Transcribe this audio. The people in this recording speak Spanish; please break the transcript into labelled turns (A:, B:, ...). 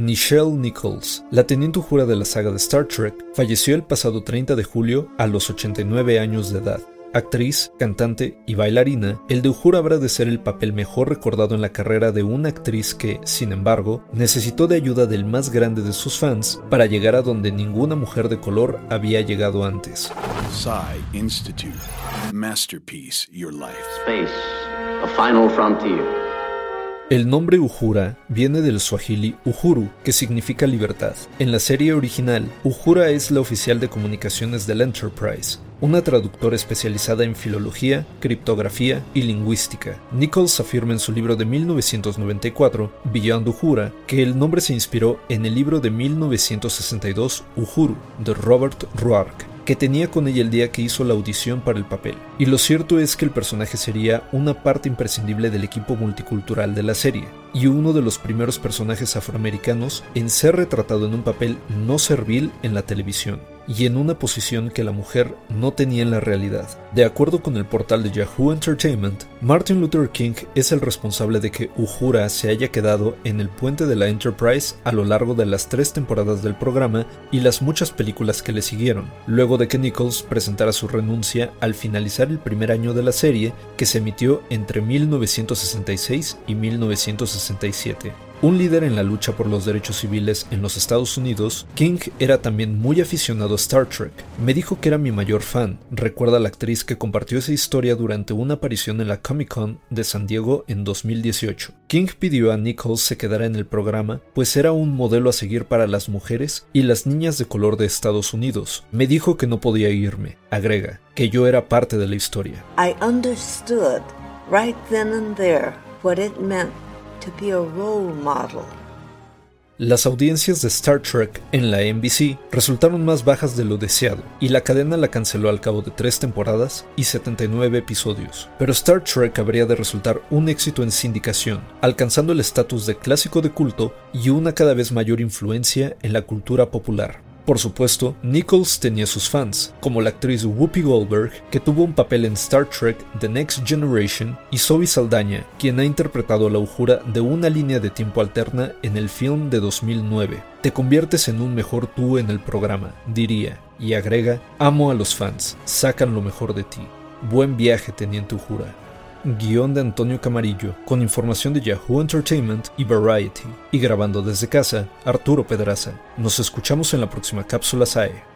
A: Nichelle Nichols, la teniente Uhura de la saga de Star Trek, falleció el pasado 30 de julio a los 89 años de edad. Actriz, cantante y bailarina, el de Uhura habrá de ser el papel mejor recordado en la carrera de una actriz que, sin embargo, necesitó de ayuda del más grande de sus fans para llegar a donde ninguna mujer de color había llegado antes. Institute. Masterpiece, Your Life. Space, a final frontier. El nombre Uhura viene del swahili Uhuru, que significa libertad. En la serie original, Uhura es la oficial de comunicaciones del Enterprise, una traductora especializada en filología, criptografía y lingüística. Nichols afirma en su libro de 1994, Beyond Uhura, que el nombre se inspiró en el libro de 1962 Uhuru, de Robert Ruark, que tenía con ella el día que hizo la audición para el papel. Y lo cierto es que el personaje sería una parte imprescindible del equipo multicultural de la serie, y uno de los primeros personajes afroamericanos en ser retratado en un papel no servil en la televisión y en una posición que la mujer no tenía en la realidad. De acuerdo con el portal de Yahoo Entertainment, Martin Luther King es el responsable de que Uhura se haya quedado en el puente de la Enterprise a lo largo de las tres temporadas del programa y las muchas películas que le siguieron, luego de que Nichols presentara su renuncia al finalizar el primer año de la serie que se emitió entre 1966 y 1967. Un líder en la lucha por los derechos civiles en los Estados Unidos, King era también muy aficionado a Star Trek. Me dijo que era mi mayor fan, recuerda la actriz que compartió esa historia durante una aparición en la Comic Con de San Diego en 2018. King pidió a Nichols se quedara en el programa, pues era un modelo a seguir para las mujeres y las niñas de color de Estados Unidos. Me dijo que no podía irme, agrega, que yo era parte de la historia. I understood right then and there what it meant las audiencias de Star Trek en la NBC resultaron más bajas de lo deseado, y la cadena la canceló al cabo de tres temporadas y 79 episodios. Pero Star Trek habría de resultar un éxito en sindicación, alcanzando el estatus de clásico de culto y una cada vez mayor influencia en la cultura popular. Por supuesto, Nichols tenía sus fans, como la actriz Whoopi Goldberg, que tuvo un papel en Star Trek The Next Generation, y Zoe Saldaña, quien ha interpretado la ujura de una línea de tiempo alterna en el film de 2009. Te conviertes en un mejor tú en el programa, diría, y agrega, amo a los fans, sacan lo mejor de ti. Buen viaje, Teniente Ujura guion de Antonio Camarillo, con información de Yahoo Entertainment y Variety, y grabando desde casa, Arturo Pedraza. Nos escuchamos en la próxima cápsula SAE.